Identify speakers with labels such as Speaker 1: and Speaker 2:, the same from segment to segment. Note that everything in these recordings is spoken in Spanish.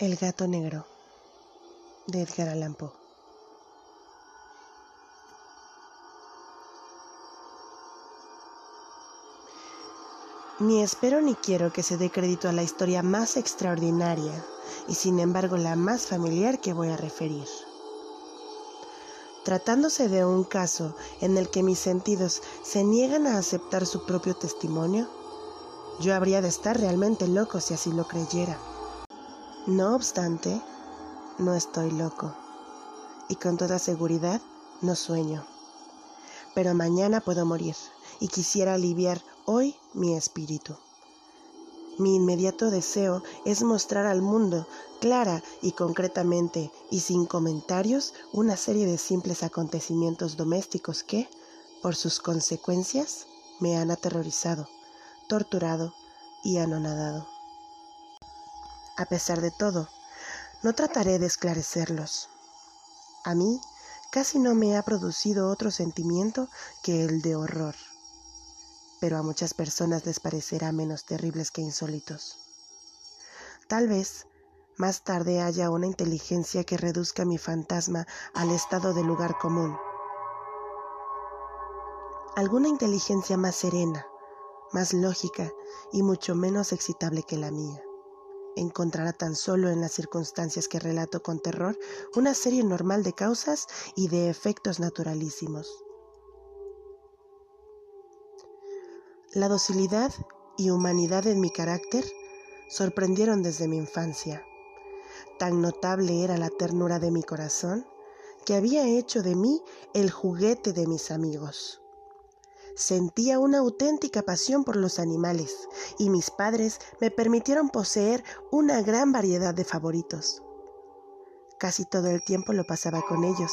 Speaker 1: El gato negro de Edgar Allan Poe. Ni espero ni quiero que se dé crédito a la historia más extraordinaria y sin embargo la más familiar que voy a referir. Tratándose de un caso en el que mis sentidos se niegan a aceptar su propio testimonio, yo habría de estar realmente loco si así lo creyera. No obstante, no estoy loco y con toda seguridad no sueño. Pero mañana puedo morir y quisiera aliviar hoy mi espíritu. Mi inmediato deseo es mostrar al mundo clara y concretamente y sin comentarios una serie de simples acontecimientos domésticos que, por sus consecuencias, me han aterrorizado, torturado y anonadado. A pesar de todo, no trataré de esclarecerlos. A mí casi no me ha producido otro sentimiento que el de horror pero a muchas personas les parecerá menos terribles que insólitos. Tal vez más tarde haya una inteligencia que reduzca mi fantasma al estado de lugar común. Alguna inteligencia más serena, más lógica y mucho menos excitable que la mía. Encontrará tan solo en las circunstancias que relato con terror una serie normal de causas y de efectos naturalísimos. La docilidad y humanidad en mi carácter sorprendieron desde mi infancia. Tan notable era la ternura de mi corazón que había hecho de mí el juguete de mis amigos. Sentía una auténtica pasión por los animales y mis padres me permitieron poseer una gran variedad de favoritos. Casi todo el tiempo lo pasaba con ellos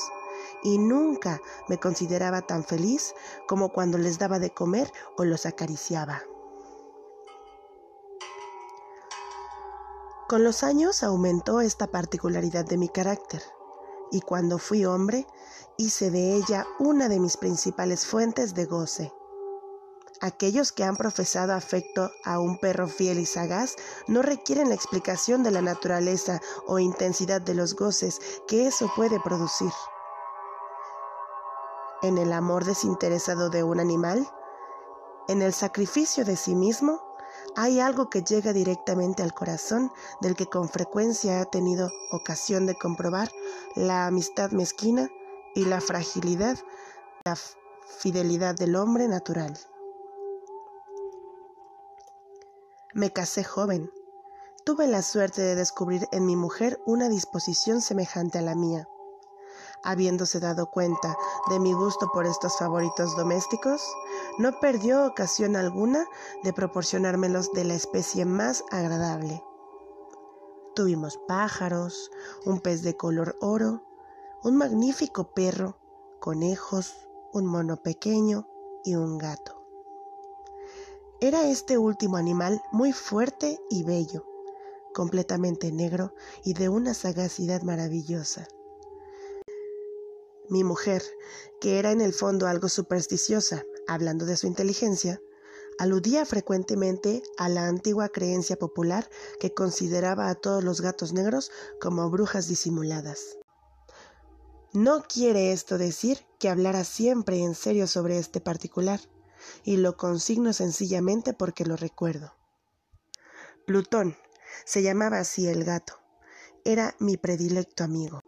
Speaker 1: y nunca me consideraba tan feliz como cuando les daba de comer o los acariciaba. Con los años aumentó esta particularidad de mi carácter y cuando fui hombre hice de ella una de mis principales fuentes de goce. Aquellos que han profesado afecto a un perro fiel y sagaz no requieren la explicación de la naturaleza o intensidad de los goces que eso puede producir en el amor desinteresado de un animal, en el sacrificio de sí mismo, hay algo que llega directamente al corazón del que con frecuencia ha tenido ocasión de comprobar la amistad mezquina y la fragilidad, la fidelidad del hombre natural. Me casé joven. Tuve la suerte de descubrir en mi mujer una disposición semejante a la mía habiéndose dado cuenta de mi gusto por estos favoritos domésticos, no perdió ocasión alguna de proporcionármelos de la especie más agradable. Tuvimos pájaros, un pez de color oro, un magnífico perro, conejos, un mono pequeño y un gato. Era este último animal muy fuerte y bello, completamente negro y de una sagacidad maravillosa. Mi mujer, que era en el fondo algo supersticiosa, hablando de su inteligencia, aludía frecuentemente a la antigua creencia popular que consideraba a todos los gatos negros como brujas disimuladas. No quiere esto decir que hablara siempre en serio sobre este particular, y lo consigno sencillamente porque lo recuerdo. Plutón, se llamaba así el gato, era mi predilecto amigo.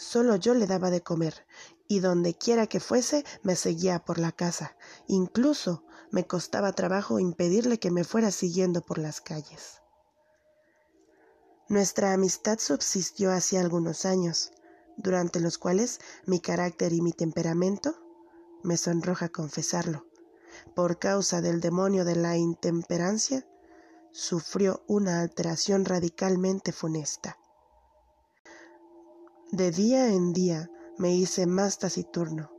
Speaker 1: Solo yo le daba de comer, y donde quiera que fuese me seguía por la casa. Incluso me costaba trabajo impedirle que me fuera siguiendo por las calles. Nuestra amistad subsistió hacía algunos años, durante los cuales mi carácter y mi temperamento, me sonroja confesarlo, por causa del demonio de la intemperancia, sufrió una alteración radicalmente funesta. De día en día me hice más taciturno,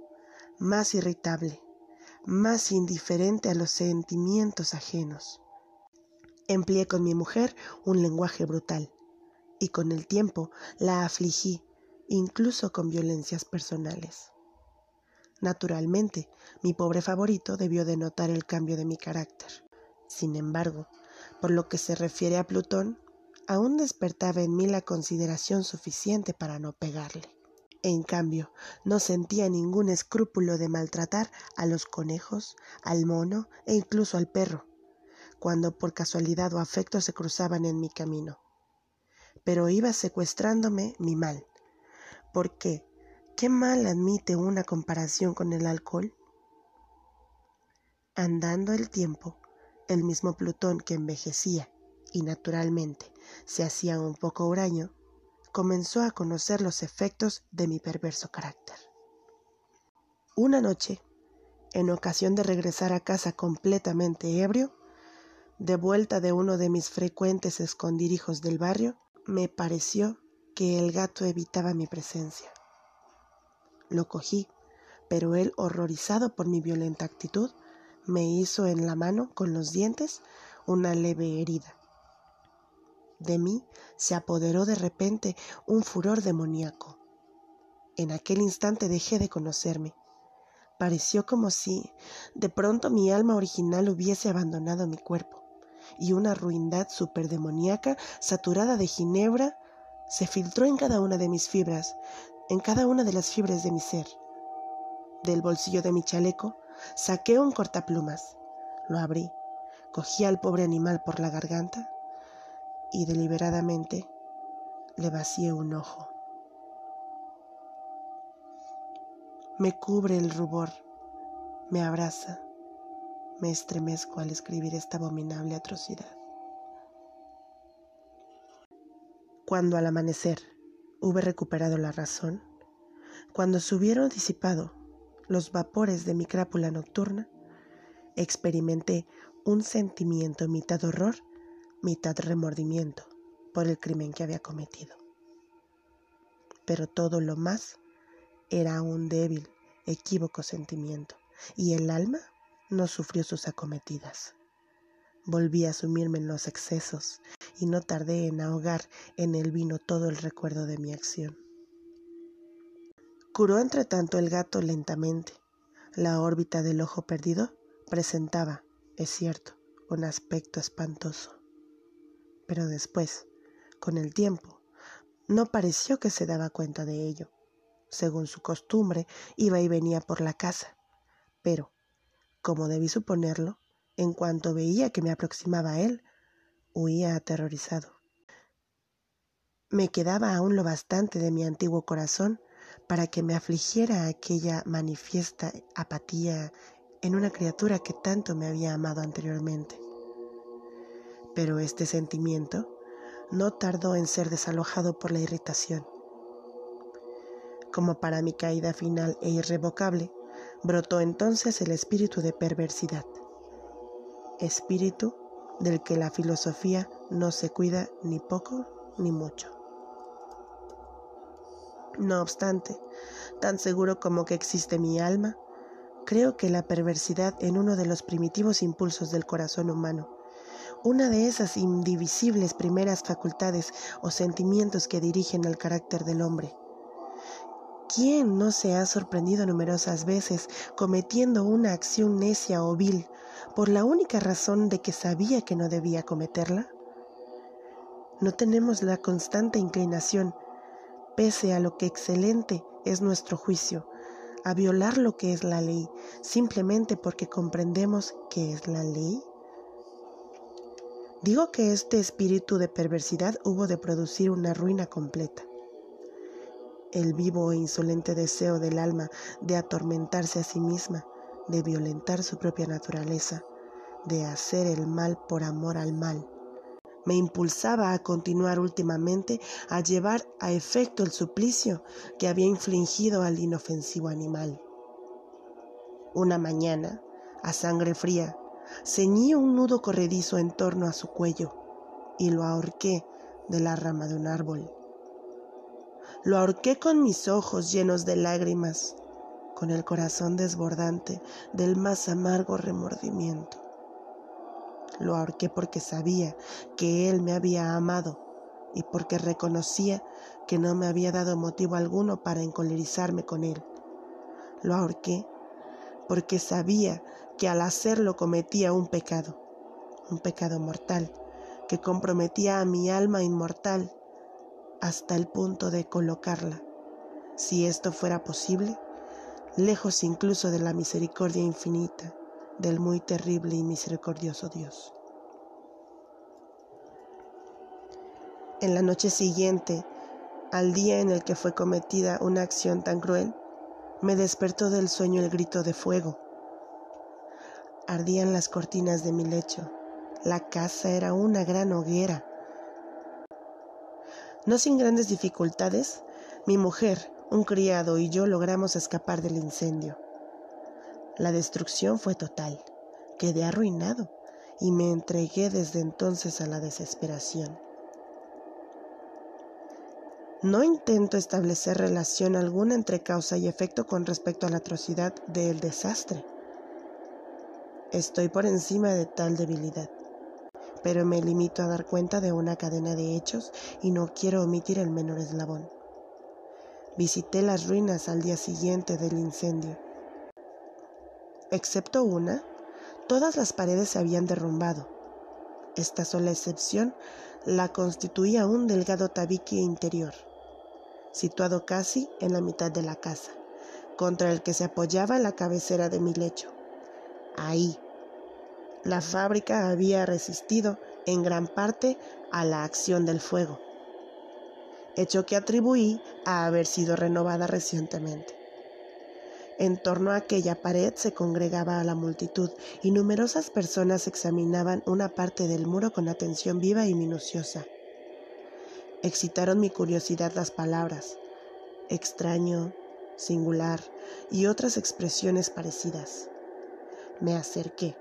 Speaker 1: más irritable, más indiferente a los sentimientos ajenos. Empleé con mi mujer un lenguaje brutal y con el tiempo la afligí, incluso con violencias personales. Naturalmente, mi pobre favorito debió de notar el cambio de mi carácter. Sin embargo, por lo que se refiere a Plutón, aún despertaba en mí la consideración suficiente para no pegarle. En cambio, no sentía ningún escrúpulo de maltratar a los conejos, al mono e incluso al perro, cuando por casualidad o afecto se cruzaban en mi camino. Pero iba secuestrándome mi mal, porque ¿qué mal admite una comparación con el alcohol? Andando el tiempo, el mismo Plutón que envejecía y naturalmente se hacía un poco huraño, comenzó a conocer los efectos de mi perverso carácter. Una noche, en ocasión de regresar a casa completamente ebrio, de vuelta de uno de mis frecuentes escondirijos del barrio, me pareció que el gato evitaba mi presencia. Lo cogí, pero él, horrorizado por mi violenta actitud, me hizo en la mano con los dientes una leve herida. De mí se apoderó de repente un furor demoníaco. En aquel instante dejé de conocerme. Pareció como si de pronto mi alma original hubiese abandonado mi cuerpo, y una ruindad superdemoníaca, saturada de ginebra, se filtró en cada una de mis fibras, en cada una de las fibras de mi ser. Del bolsillo de mi chaleco saqué un cortaplumas, lo abrí, cogí al pobre animal por la garganta y deliberadamente le vacié un ojo. Me cubre el rubor, me abraza, me estremezco al escribir esta abominable atrocidad. Cuando al amanecer hube recuperado la razón, cuando se hubieron disipado los vapores de mi crápula nocturna, experimenté un sentimiento mitad horror mitad remordimiento por el crimen que había cometido. Pero todo lo más era un débil, equívoco sentimiento, y el alma no sufrió sus acometidas. Volví a sumirme en los excesos y no tardé en ahogar en el vino todo el recuerdo de mi acción. Curó entre tanto el gato lentamente. La órbita del ojo perdido presentaba, es cierto, un aspecto espantoso pero después, con el tiempo, no pareció que se daba cuenta de ello. Según su costumbre, iba y venía por la casa, pero, como debí suponerlo, en cuanto veía que me aproximaba a él, huía aterrorizado. Me quedaba aún lo bastante de mi antiguo corazón para que me afligiera aquella manifiesta apatía en una criatura que tanto me había amado anteriormente. Pero este sentimiento no tardó en ser desalojado por la irritación. Como para mi caída final e irrevocable, brotó entonces el espíritu de perversidad, espíritu del que la filosofía no se cuida ni poco ni mucho. No obstante, tan seguro como que existe mi alma, creo que la perversidad en uno de los primitivos impulsos del corazón humano una de esas indivisibles primeras facultades o sentimientos que dirigen al carácter del hombre. ¿Quién no se ha sorprendido numerosas veces cometiendo una acción necia o vil por la única razón de que sabía que no debía cometerla? No tenemos la constante inclinación, pese a lo que excelente es nuestro juicio, a violar lo que es la ley, simplemente porque comprendemos que es la ley. Digo que este espíritu de perversidad hubo de producir una ruina completa. El vivo e insolente deseo del alma de atormentarse a sí misma, de violentar su propia naturaleza, de hacer el mal por amor al mal, me impulsaba a continuar últimamente a llevar a efecto el suplicio que había infligido al inofensivo animal. Una mañana, a sangre fría, ceñí un nudo corredizo en torno a su cuello y lo ahorqué de la rama de un árbol. Lo ahorqué con mis ojos llenos de lágrimas, con el corazón desbordante del más amargo remordimiento. Lo ahorqué porque sabía que él me había amado y porque reconocía que no me había dado motivo alguno para encolerizarme con él. Lo ahorqué porque sabía que al hacerlo cometía un pecado, un pecado mortal, que comprometía a mi alma inmortal hasta el punto de colocarla, si esto fuera posible, lejos incluso de la misericordia infinita del muy terrible y misericordioso Dios. En la noche siguiente, al día en el que fue cometida una acción tan cruel, me despertó del sueño el grito de fuego. Ardían las cortinas de mi lecho. La casa era una gran hoguera. No sin grandes dificultades, mi mujer, un criado y yo logramos escapar del incendio. La destrucción fue total. Quedé arruinado y me entregué desde entonces a la desesperación. No intento establecer relación alguna entre causa y efecto con respecto a la atrocidad del desastre. Estoy por encima de tal debilidad, pero me limito a dar cuenta de una cadena de hechos y no quiero omitir el menor eslabón. Visité las ruinas al día siguiente del incendio. Excepto una, todas las paredes se habían derrumbado. Esta sola excepción la constituía un delgado tabique interior situado casi en la mitad de la casa, contra el que se apoyaba la cabecera de mi lecho. Ahí, la fábrica había resistido en gran parte a la acción del fuego, hecho que atribuí a haber sido renovada recientemente. En torno a aquella pared se congregaba la multitud y numerosas personas examinaban una parte del muro con atención viva y minuciosa excitaron mi curiosidad las palabras extraño, singular y otras expresiones parecidas. Me acerqué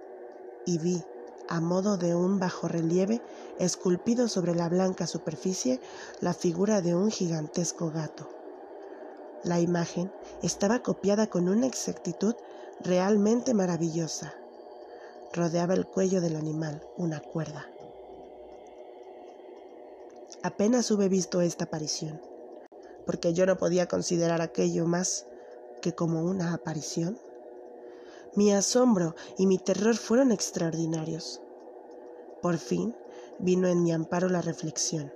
Speaker 1: y vi, a modo de un bajo relieve, esculpido sobre la blanca superficie, la figura de un gigantesco gato. La imagen estaba copiada con una exactitud realmente maravillosa. Rodeaba el cuello del animal una cuerda. Apenas hube visto esta aparición, porque yo no podía considerar aquello más que como una aparición. Mi asombro y mi terror fueron extraordinarios. Por fin vino en mi amparo la reflexión.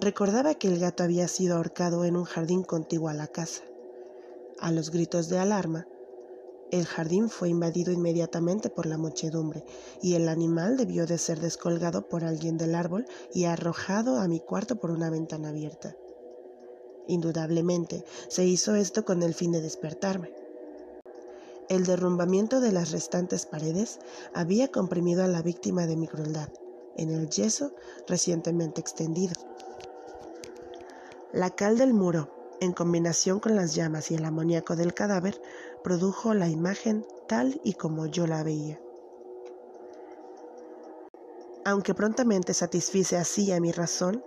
Speaker 1: Recordaba que el gato había sido ahorcado en un jardín contiguo a la casa. A los gritos de alarma, el jardín fue invadido inmediatamente por la muchedumbre, y el animal debió de ser descolgado por alguien del árbol y arrojado a mi cuarto por una ventana abierta. Indudablemente, se hizo esto con el fin de despertarme. El derrumbamiento de las restantes paredes había comprimido a la víctima de mi crueldad en el yeso recientemente extendido. La cal del muro, en combinación con las llamas y el amoníaco del cadáver, produjo la imagen tal y como yo la veía. Aunque prontamente satisfice así a mi razón,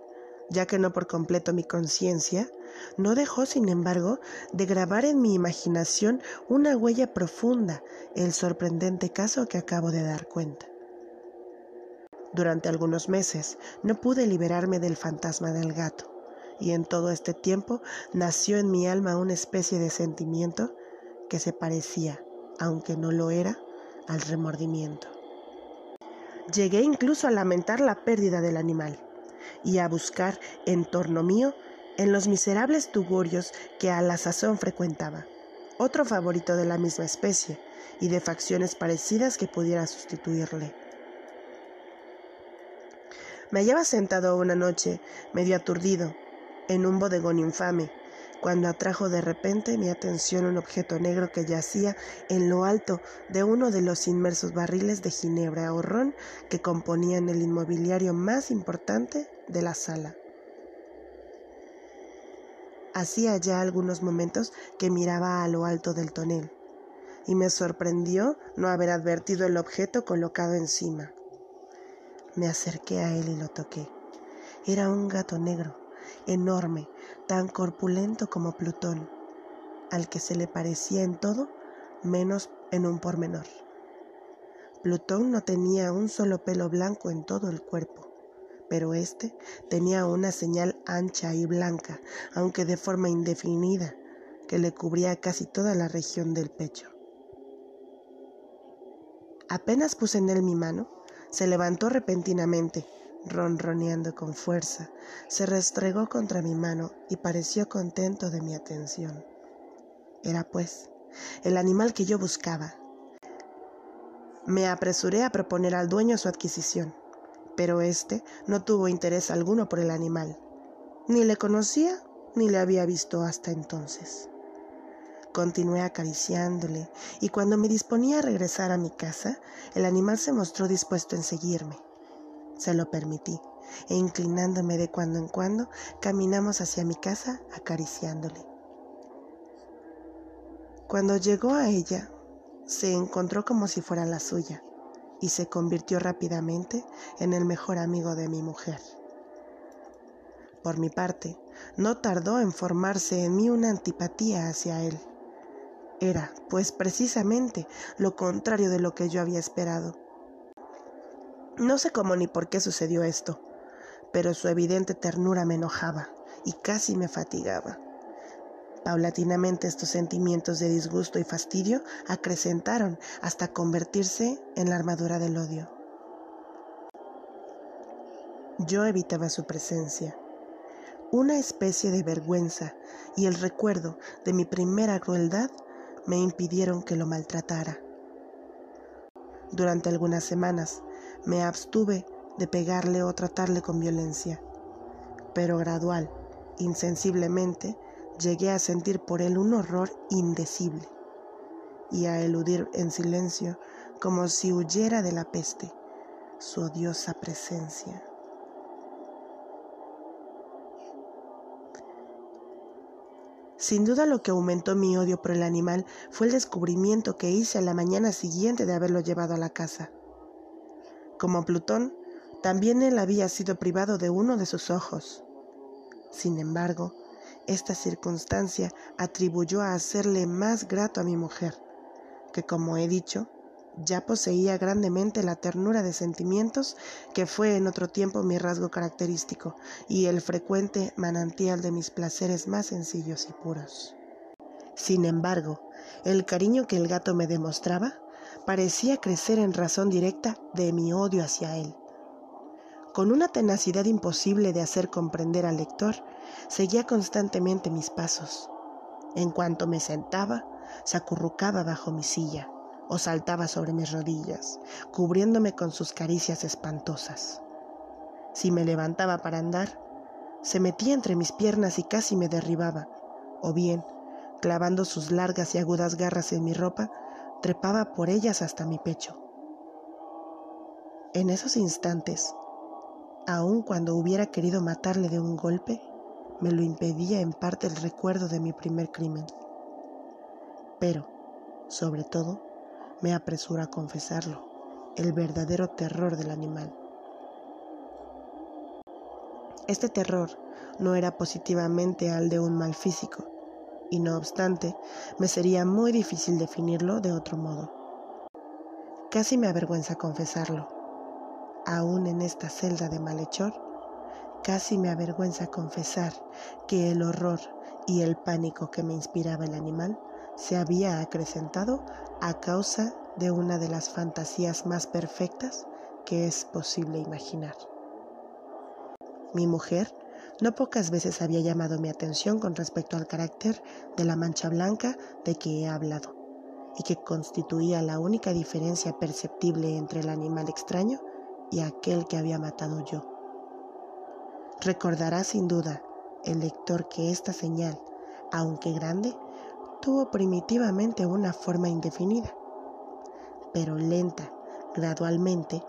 Speaker 1: ya que no por completo mi conciencia, no dejó, sin embargo, de grabar en mi imaginación una huella profunda el sorprendente caso que acabo de dar cuenta. Durante algunos meses no pude liberarme del fantasma del gato, y en todo este tiempo nació en mi alma una especie de sentimiento que se parecía, aunque no lo era, al remordimiento. Llegué incluso a lamentar la pérdida del animal y a buscar en torno mío en los miserables tugurios que a la sazón frecuentaba, otro favorito de la misma especie y de facciones parecidas que pudiera sustituirle. Me hallaba sentado una noche, medio aturdido, en un bodegón infame, cuando atrajo de repente mi atención un objeto negro que yacía en lo alto de uno de los inmersos barriles de ginebra o ron que componían el inmobiliario más importante de la sala. Hacía ya algunos momentos que miraba a lo alto del tonel, y me sorprendió no haber advertido el objeto colocado encima. Me acerqué a él y lo toqué. Era un gato negro, enorme, tan corpulento como Plutón, al que se le parecía en todo menos en un pormenor. Plutón no tenía un solo pelo blanco en todo el cuerpo, pero éste tenía una señal ancha y blanca, aunque de forma indefinida, que le cubría casi toda la región del pecho. Apenas puse en él mi mano, se levantó repentinamente, ronroneando con fuerza, se restregó contra mi mano y pareció contento de mi atención. Era, pues, el animal que yo buscaba. Me apresuré a proponer al dueño su adquisición, pero éste no tuvo interés alguno por el animal. Ni le conocía ni le había visto hasta entonces. Continué acariciándole y cuando me disponía a regresar a mi casa, el animal se mostró dispuesto en seguirme. Se lo permití e inclinándome de cuando en cuando, caminamos hacia mi casa acariciándole. Cuando llegó a ella, se encontró como si fuera la suya y se convirtió rápidamente en el mejor amigo de mi mujer. Por mi parte, no tardó en formarse en mí una antipatía hacia él. Era, pues, precisamente lo contrario de lo que yo había esperado. No sé cómo ni por qué sucedió esto, pero su evidente ternura me enojaba y casi me fatigaba. Paulatinamente estos sentimientos de disgusto y fastidio acrecentaron hasta convertirse en la armadura del odio. Yo evitaba su presencia. Una especie de vergüenza y el recuerdo de mi primera crueldad me impidieron que lo maltratara. Durante algunas semanas me abstuve de pegarle o tratarle con violencia, pero gradual, insensiblemente, llegué a sentir por él un horror indecible y a eludir en silencio como si huyera de la peste su odiosa presencia. Sin duda lo que aumentó mi odio por el animal fue el descubrimiento que hice a la mañana siguiente de haberlo llevado a la casa. Como Plutón, también él había sido privado de uno de sus ojos. Sin embargo, esta circunstancia atribuyó a hacerle más grato a mi mujer, que como he dicho, ya poseía grandemente la ternura de sentimientos que fue en otro tiempo mi rasgo característico y el frecuente manantial de mis placeres más sencillos y puros. Sin embargo, el cariño que el gato me demostraba parecía crecer en razón directa de mi odio hacia él. Con una tenacidad imposible de hacer comprender al lector, seguía constantemente mis pasos. En cuanto me sentaba, se acurrucaba bajo mi silla o saltaba sobre mis rodillas, cubriéndome con sus caricias espantosas. Si me levantaba para andar, se metía entre mis piernas y casi me derribaba, o bien, clavando sus largas y agudas garras en mi ropa, trepaba por ellas hasta mi pecho. En esos instantes, aun cuando hubiera querido matarle de un golpe, me lo impedía en parte el recuerdo de mi primer crimen. Pero, sobre todo, me apresuro a confesarlo, el verdadero terror del animal. Este terror no era positivamente al de un mal físico, y no obstante, me sería muy difícil definirlo de otro modo. Casi me avergüenza confesarlo. Aún en esta celda de malhechor, casi me avergüenza confesar que el horror y el pánico que me inspiraba el animal se había acrecentado a causa de una de las fantasías más perfectas que es posible imaginar. Mi mujer no pocas veces había llamado mi atención con respecto al carácter de la mancha blanca de que he hablado, y que constituía la única diferencia perceptible entre el animal extraño y aquel que había matado yo. Recordará sin duda el lector que esta señal, aunque grande, tuvo primitivamente una forma indefinida, pero lenta, gradualmente,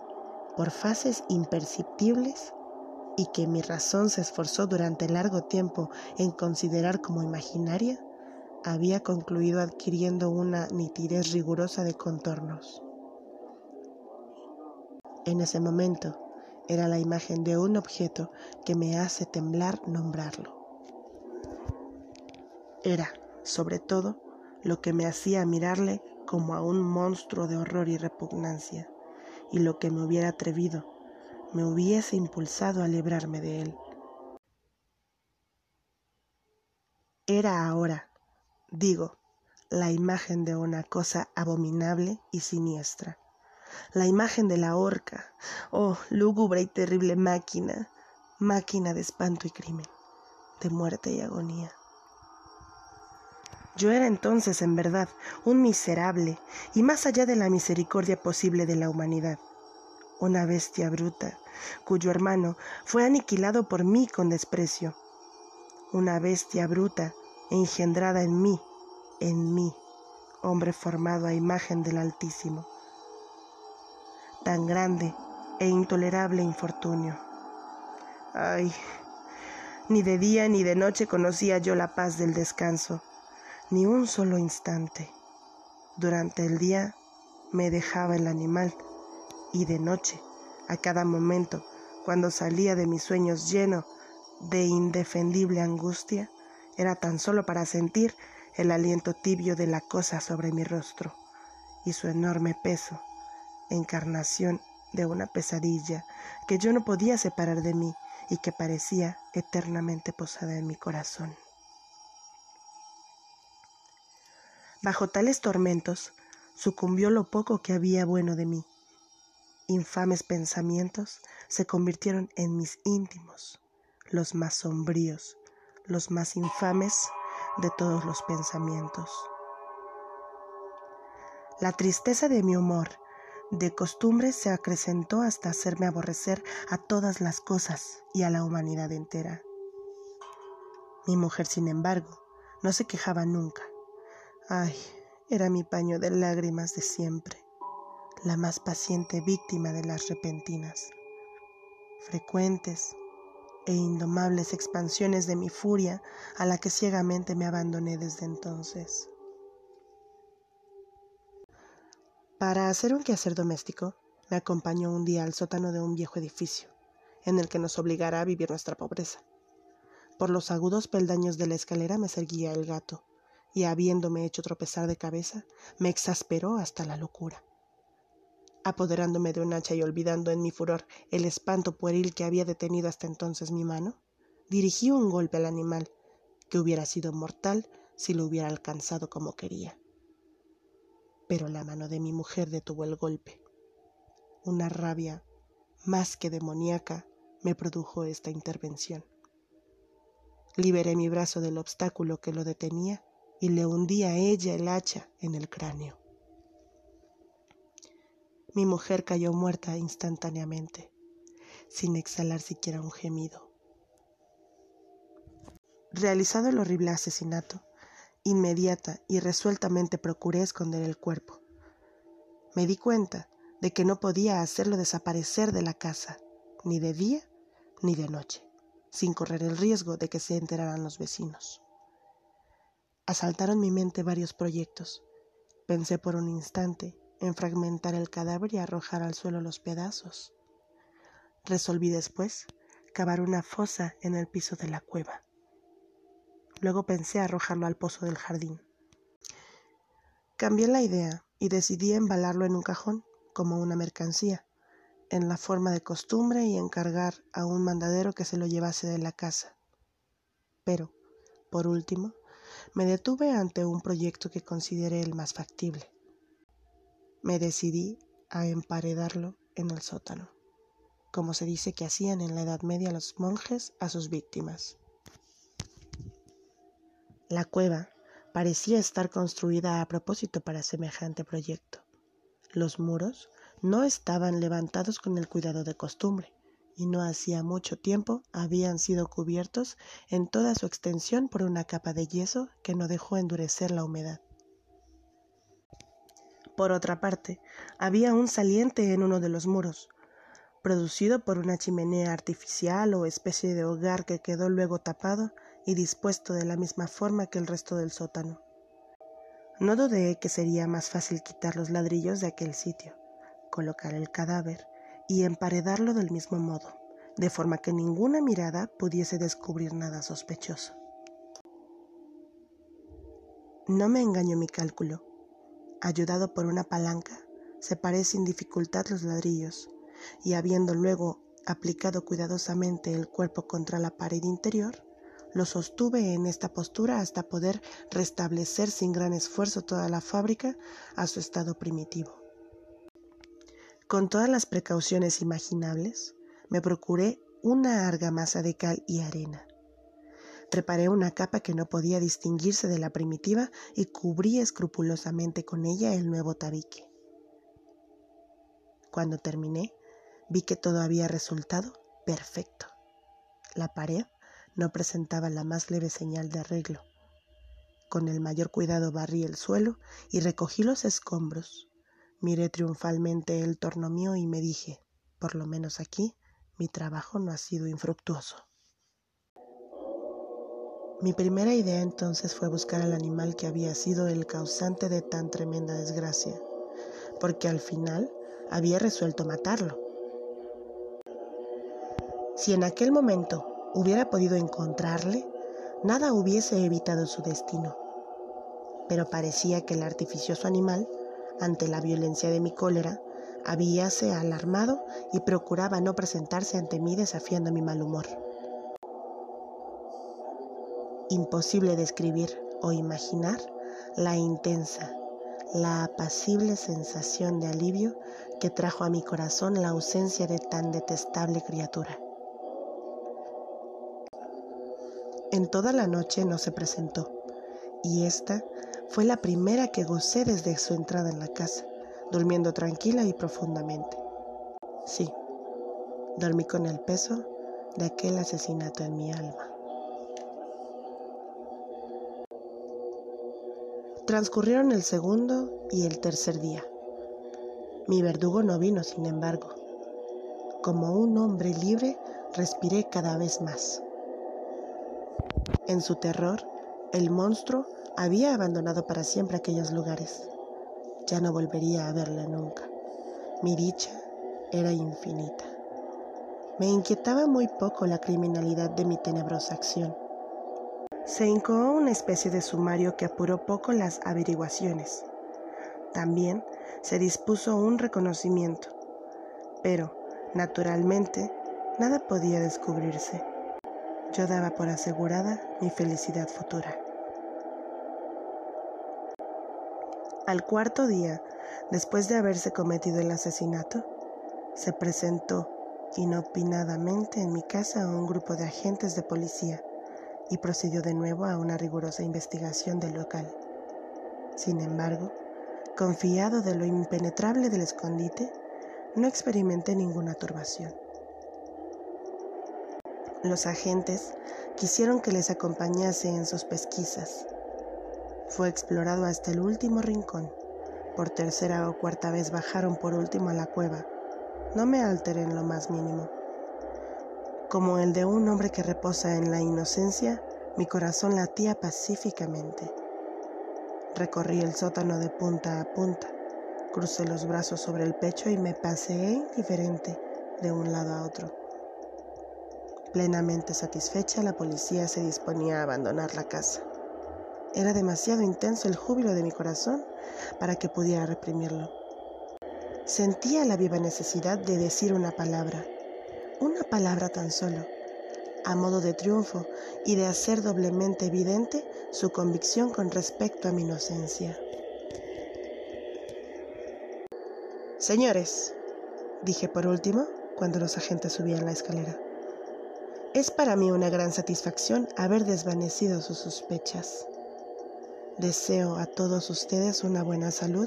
Speaker 1: por fases imperceptibles y que mi razón se esforzó durante largo tiempo en considerar como imaginaria, había concluido adquiriendo una nitidez rigurosa de contornos. En ese momento era la imagen de un objeto que me hace temblar nombrarlo. Era, sobre todo, lo que me hacía mirarle como a un monstruo de horror y repugnancia, y lo que me hubiera atrevido me hubiese impulsado a librarme de él. Era ahora, digo, la imagen de una cosa abominable y siniestra, la imagen de la horca, oh, lúgubre y terrible máquina, máquina de espanto y crimen, de muerte y agonía. Yo era entonces, en verdad, un miserable, y más allá de la misericordia posible de la humanidad, una bestia bruta, cuyo hermano fue aniquilado por mí con desprecio, una bestia bruta engendrada en mí, en mí, hombre formado a imagen del Altísimo. Tan grande e intolerable infortunio. Ay, ni de día ni de noche conocía yo la paz del descanso, ni un solo instante. Durante el día me dejaba el animal y de noche, a cada momento, cuando salía de mis sueños lleno de indefendible angustia, era tan solo para sentir el aliento tibio de la cosa sobre mi rostro y su enorme peso, encarnación de una pesadilla que yo no podía separar de mí y que parecía eternamente posada en mi corazón. Bajo tales tormentos sucumbió lo poco que había bueno de mí. Infames pensamientos se convirtieron en mis íntimos, los más sombríos, los más infames de todos los pensamientos. La tristeza de mi humor de costumbre se acrecentó hasta hacerme aborrecer a todas las cosas y a la humanidad entera. Mi mujer, sin embargo, no se quejaba nunca. Ay, era mi paño de lágrimas de siempre, la más paciente víctima de las repentinas, frecuentes, e indomables expansiones de mi furia a la que ciegamente me abandoné desde entonces. Para hacer un quehacer doméstico, me acompañó un día al sótano de un viejo edificio, en el que nos obligara a vivir nuestra pobreza. Por los agudos peldaños de la escalera me seguía el gato, y habiéndome hecho tropezar de cabeza, me exasperó hasta la locura apoderándome de un hacha y olvidando en mi furor el espanto pueril que había detenido hasta entonces mi mano, dirigí un golpe al animal, que hubiera sido mortal si lo hubiera alcanzado como quería. Pero la mano de mi mujer detuvo el golpe. Una rabia más que demoníaca me produjo esta intervención. Liberé mi brazo del obstáculo que lo detenía y le hundí a ella el hacha en el cráneo. Mi mujer cayó muerta instantáneamente, sin exhalar siquiera un gemido. Realizado el horrible asesinato, inmediata y resueltamente procuré esconder el cuerpo. Me di cuenta de que no podía hacerlo desaparecer de la casa, ni de día ni de noche, sin correr el riesgo de que se enteraran los vecinos. Asaltaron mi mente varios proyectos. Pensé por un instante en fragmentar el cadáver y arrojar al suelo los pedazos. Resolví después cavar una fosa en el piso de la cueva. Luego pensé arrojarlo al pozo del jardín. Cambié la idea y decidí embalarlo en un cajón como una mercancía, en la forma de costumbre y encargar a un mandadero que se lo llevase de la casa. Pero, por último, me detuve ante un proyecto que consideré el más factible me decidí a emparedarlo en el sótano, como se dice que hacían en la Edad Media los monjes a sus víctimas. La cueva parecía estar construida a propósito para semejante proyecto. Los muros no estaban levantados con el cuidado de costumbre, y no hacía mucho tiempo habían sido cubiertos en toda su extensión por una capa de yeso que no dejó endurecer la humedad. Por otra parte, había un saliente en uno de los muros, producido por una chimenea artificial o especie de hogar que quedó luego tapado y dispuesto de la misma forma que el resto del sótano. No dudé que sería más fácil quitar los ladrillos de aquel sitio, colocar el cadáver y emparedarlo del mismo modo, de forma que ninguna mirada pudiese descubrir nada sospechoso. No me engañó mi cálculo ayudado por una palanca, separé sin dificultad los ladrillos, y habiendo luego aplicado cuidadosamente el cuerpo contra la pared interior, lo sostuve en esta postura hasta poder restablecer sin gran esfuerzo toda la fábrica a su estado primitivo. Con todas las precauciones imaginables, me procuré una argamasa de cal y arena. Preparé una capa que no podía distinguirse de la primitiva y cubrí escrupulosamente con ella el nuevo tabique. Cuando terminé, vi que todo había resultado perfecto. La pared no presentaba la más leve señal de arreglo. Con el mayor cuidado barrí el suelo y recogí los escombros. Miré triunfalmente el torno mío y me dije, por lo menos aquí, mi trabajo no ha sido infructuoso. Mi primera idea entonces fue buscar al animal que había sido el causante de tan tremenda desgracia, porque al final había resuelto matarlo. Si en aquel momento hubiera podido encontrarle, nada hubiese evitado su destino. Pero parecía que el artificioso animal, ante la violencia de mi cólera, habíase alarmado y procuraba no presentarse ante mí desafiando mi mal humor. Imposible describir o imaginar la intensa, la apacible sensación de alivio que trajo a mi corazón la ausencia de tan detestable criatura. En toda la noche no se presentó, y esta fue la primera que gocé desde su entrada en la casa, durmiendo tranquila y profundamente. Sí, dormí con el peso de aquel asesinato en mi alma. Transcurrieron el segundo y el tercer día. Mi verdugo no vino, sin embargo. Como un hombre libre, respiré cada vez más. En su terror, el monstruo había abandonado para siempre aquellos lugares. Ya no volvería a verla nunca. Mi dicha era infinita. Me inquietaba muy poco la criminalidad de mi tenebrosa acción. Se incoó una especie de sumario que apuró poco las averiguaciones. También se dispuso un reconocimiento, pero, naturalmente, nada podía descubrirse. Yo daba por asegurada mi felicidad futura. Al cuarto día, después de haberse cometido el asesinato, se presentó inopinadamente en mi casa un grupo de agentes de policía y procedió de nuevo a una rigurosa investigación del local. Sin embargo, confiado de lo impenetrable del escondite, no experimenté ninguna turbación. Los agentes quisieron que les acompañase en sus pesquisas. Fue explorado hasta el último rincón. Por tercera o cuarta vez bajaron por último a la cueva. No me alteré en lo más mínimo. Como el de un hombre que reposa en la inocencia, mi corazón latía pacíficamente. Recorrí el sótano de punta a punta, crucé los brazos sobre el pecho y me paseé indiferente de un lado a otro. Plenamente satisfecha, la policía se disponía a abandonar la casa. Era demasiado intenso el júbilo de mi corazón para que pudiera reprimirlo. Sentía la viva necesidad de decir una palabra, una palabra tan solo, a modo de triunfo y de hacer doblemente evidente su convicción con respecto a mi inocencia. Señores, dije por último cuando los agentes subían la escalera. Es para mí una gran satisfacción haber desvanecido sus sospechas. Deseo a todos ustedes una buena salud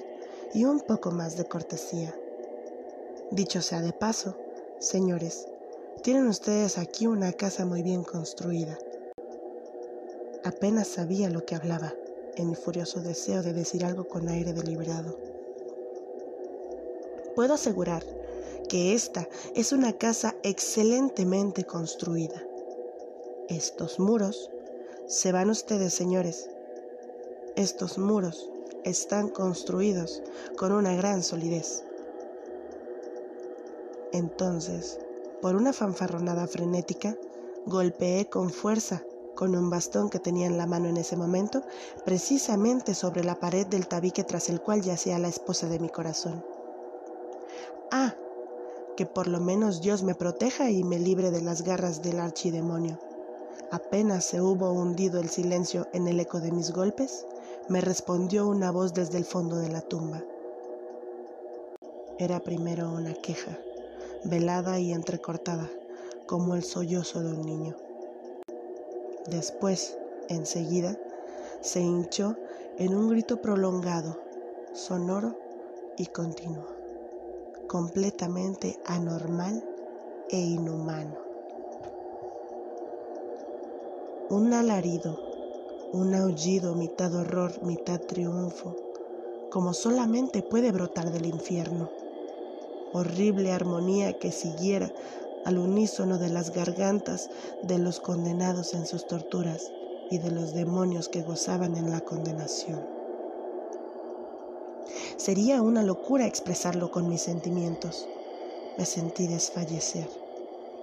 Speaker 1: y un poco más de cortesía. Dicho sea de paso, señores, tienen ustedes aquí una casa muy bien construida. Apenas sabía lo que hablaba en mi furioso deseo de decir algo con aire deliberado. Puedo asegurar que esta es una casa excelentemente construida. Estos muros, se van ustedes señores, estos muros están construidos con una gran solidez. Entonces, por una fanfarronada frenética, golpeé con fuerza con un bastón que tenía en la mano en ese momento, precisamente sobre la pared del tabique tras el cual yacía la esposa de mi corazón. Ah, que por lo menos Dios me proteja y me libre de las garras del archidemonio. Apenas se hubo hundido el silencio en el eco de mis golpes, me respondió una voz desde el fondo de la tumba. era primero una queja, velada y entrecortada, como el sollozo de un niño. Después, enseguida, se hinchó en un grito prolongado, sonoro y continuo, completamente anormal e inhumano. Un alarido, un aullido mitad horror, mitad triunfo, como solamente puede brotar del infierno. Horrible armonía que siguiera al unísono de las gargantas de los condenados en sus torturas y de los demonios que gozaban en la condenación. Sería una locura expresarlo con mis sentimientos. Me sentí desfallecer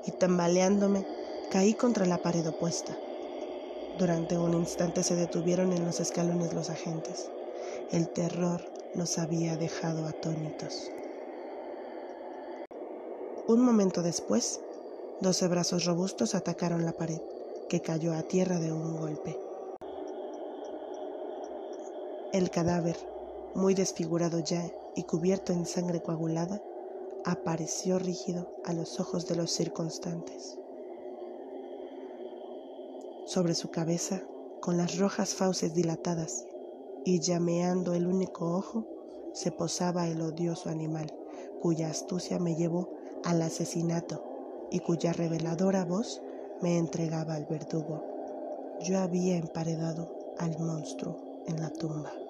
Speaker 1: y tambaleándome caí contra la pared opuesta. Durante un instante se detuvieron en los escalones los agentes. El terror nos había dejado atónitos. Un momento después, doce brazos robustos atacaron la pared, que cayó a tierra de un golpe. El cadáver, muy desfigurado ya y cubierto en sangre coagulada, apareció rígido a los ojos de los circunstantes. Sobre su cabeza, con las rojas fauces dilatadas y llameando el único ojo, se posaba el odioso animal, cuya astucia me llevó al asesinato y cuya reveladora voz me entregaba al verdugo. Yo había emparedado al monstruo en la tumba.